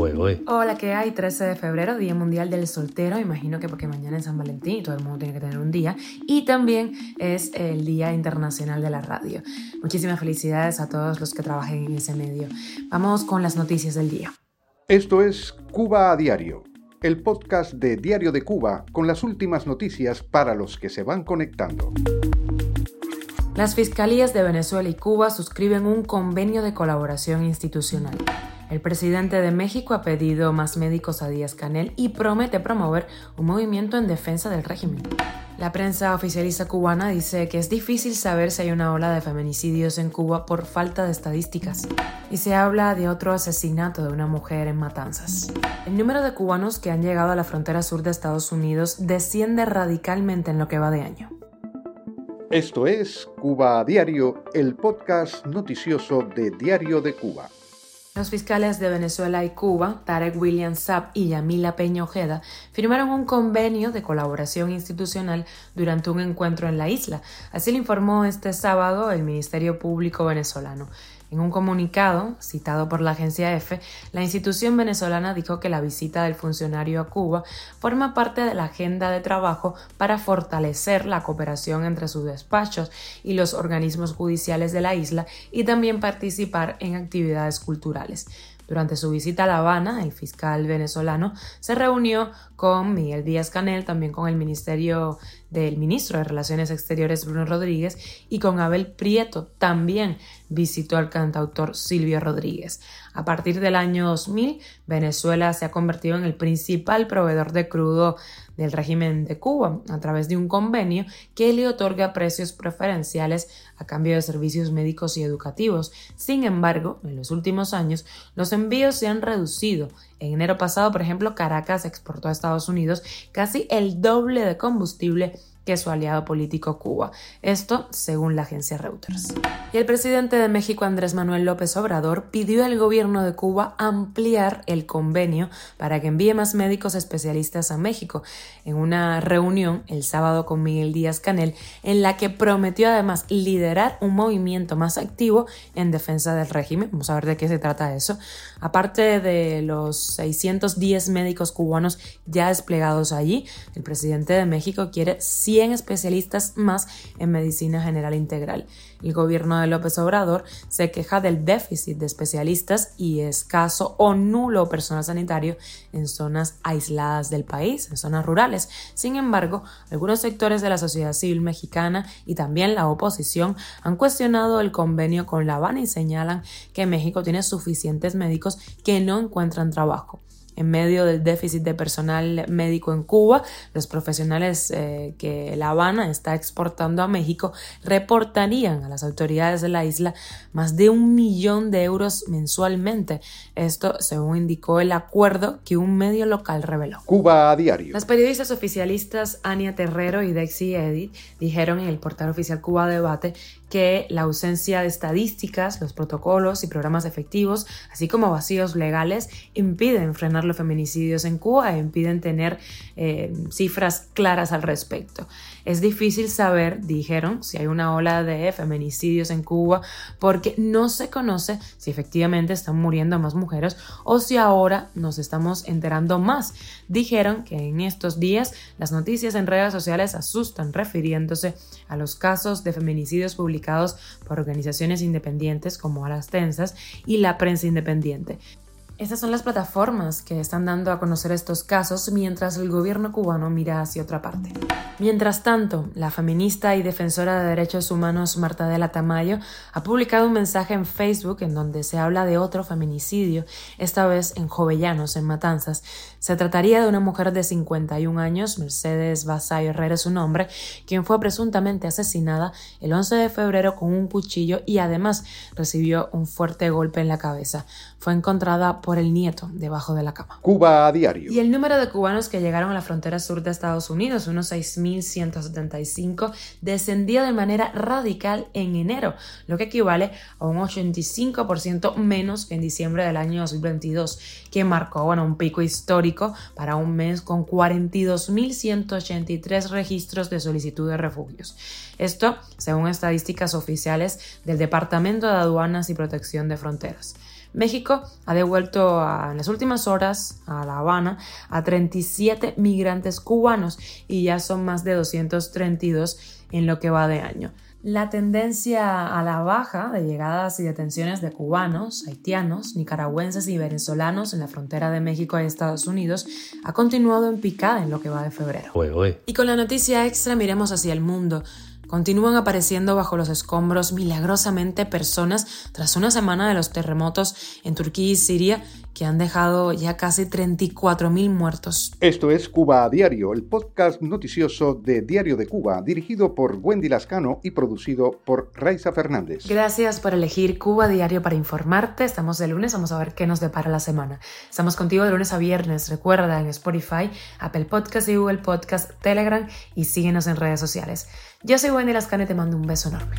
hoy? Hola, ¿qué hay? 13 de febrero, Día Mundial del Soltero. Imagino que porque mañana es San Valentín y todo el mundo tiene que tener un día. Y también es el Día Internacional de la Radio. Muchísimas felicidades a todos los que trabajen en ese medio. Vamos con las noticias del día. Esto es Cuba a Diario, el podcast de Diario de Cuba con las últimas noticias para los que se van conectando. Las fiscalías de Venezuela y Cuba suscriben un convenio de colaboración institucional. El presidente de México ha pedido más médicos a Díaz Canel y promete promover un movimiento en defensa del régimen. La prensa oficialista cubana dice que es difícil saber si hay una ola de feminicidios en Cuba por falta de estadísticas. Y se habla de otro asesinato de una mujer en Matanzas. El número de cubanos que han llegado a la frontera sur de Estados Unidos desciende radicalmente en lo que va de año. Esto es Cuba a Diario, el podcast noticioso de Diario de Cuba. Los fiscales de Venezuela y Cuba, Tarek William Saab y Yamila Peña Ojeda, firmaron un convenio de colaboración institucional durante un encuentro en la isla. Así lo informó este sábado el Ministerio Público venezolano. En un comunicado, citado por la agencia EFE, la institución venezolana dijo que la visita del funcionario a Cuba forma parte de la agenda de trabajo para fortalecer la cooperación entre sus despachos y los organismos judiciales de la isla y también participar en actividades culturales. Durante su visita a La Habana, el fiscal venezolano se reunió con Miguel Díaz Canel, también con el Ministerio del Ministro de Relaciones Exteriores Bruno Rodríguez y con Abel Prieto, también visitó al cantautor Silvio Rodríguez. A partir del año 2000, Venezuela se ha convertido en el principal proveedor de crudo del régimen de Cuba a través de un convenio que le otorga precios preferenciales a cambio de servicios médicos y educativos. Sin embargo, en los últimos años, los envíos se han reducido. En enero pasado, por ejemplo, Caracas exportó a Estados Unidos casi el doble de combustible que su aliado político Cuba. Esto según la agencia Reuters. Y el presidente de México, Andrés Manuel López Obrador, pidió al gobierno de Cuba ampliar el convenio para que envíe más médicos especialistas a México en una reunión el sábado con Miguel Díaz Canel, en la que prometió además liderar un movimiento más activo en defensa del régimen. Vamos a ver de qué se trata eso. Aparte de los 610 médicos cubanos ya desplegados allí, el presidente de México quiere 100 especialistas más en medicina general integral. El gobierno de López Obrador se queja del déficit de especialistas y escaso o nulo personal sanitario en zonas aisladas del país, en zonas rurales. Sin embargo, algunos sectores de la sociedad civil mexicana y también la oposición han cuestionado el convenio con La Habana y señalan que México tiene suficientes médicos que no encuentran trabajo en medio del déficit de personal médico en Cuba, los profesionales eh, que La Habana está exportando a México reportarían a las autoridades de la isla más de un millón de euros mensualmente. Esto según indicó el acuerdo que un medio local reveló. Cuba a diario. Las periodistas oficialistas Ania Terrero y Dexy Edith dijeron en el portal oficial Cuba Debate que la ausencia de estadísticas, los protocolos y programas efectivos, así como vacíos legales, impiden frenar los feminicidios en Cuba e impiden tener eh, cifras claras al respecto. Es difícil saber, dijeron, si hay una ola de feminicidios en Cuba porque no se conoce si efectivamente están muriendo más mujeres o si ahora nos estamos enterando más. Dijeron que en estos días las noticias en redes sociales asustan refiriéndose a los casos de feminicidios publicados por organizaciones independientes como Alas Tensas y la prensa independiente. Estas son las plataformas que están dando a conocer estos casos mientras el gobierno cubano mira hacia otra parte. Mientras tanto, la feminista y defensora de derechos humanos Marta de la Tamayo ha publicado un mensaje en Facebook en donde se habla de otro feminicidio, esta vez en Jovellanos, en Matanzas. Se trataría de una mujer de 51 años, Mercedes Basayo Herrera es su nombre, quien fue presuntamente asesinada el 11 de febrero con un cuchillo y además recibió un fuerte golpe en la cabeza. Fue encontrada por el nieto debajo de la cama. Cuba a diario. Y el número de cubanos que llegaron a la frontera sur de Estados Unidos, unos 6.175, descendió de manera radical en enero, lo que equivale a un 85% menos que en diciembre del año 2022, que marcó bueno, un pico histórico para un mes con 42.183 registros de solicitud de refugios. Esto según estadísticas oficiales del Departamento de Aduanas y Protección de Fronteras. México ha devuelto en las últimas horas a La Habana a 37 migrantes cubanos y ya son más de 232 en lo que va de año. La tendencia a la baja de llegadas y detenciones de cubanos, haitianos, nicaragüenses y venezolanos en la frontera de México y Estados Unidos ha continuado en picada en lo que va de febrero. Y con la noticia extra miremos hacia el mundo. Continúan apareciendo bajo los escombros milagrosamente personas tras una semana de los terremotos en Turquía y Siria que han dejado ya casi 34.000 muertos. Esto es Cuba a Diario, el podcast noticioso de Diario de Cuba, dirigido por Wendy Lascano y producido por Raiza Fernández. Gracias por elegir Cuba a Diario para informarte. Estamos de lunes, vamos a ver qué nos depara la semana. Estamos contigo de lunes a viernes, recuerda en Spotify, Apple Podcast y Google Podcast, Telegram y síguenos en redes sociales. Yo soy Wendy Lascano y te mando un beso enorme.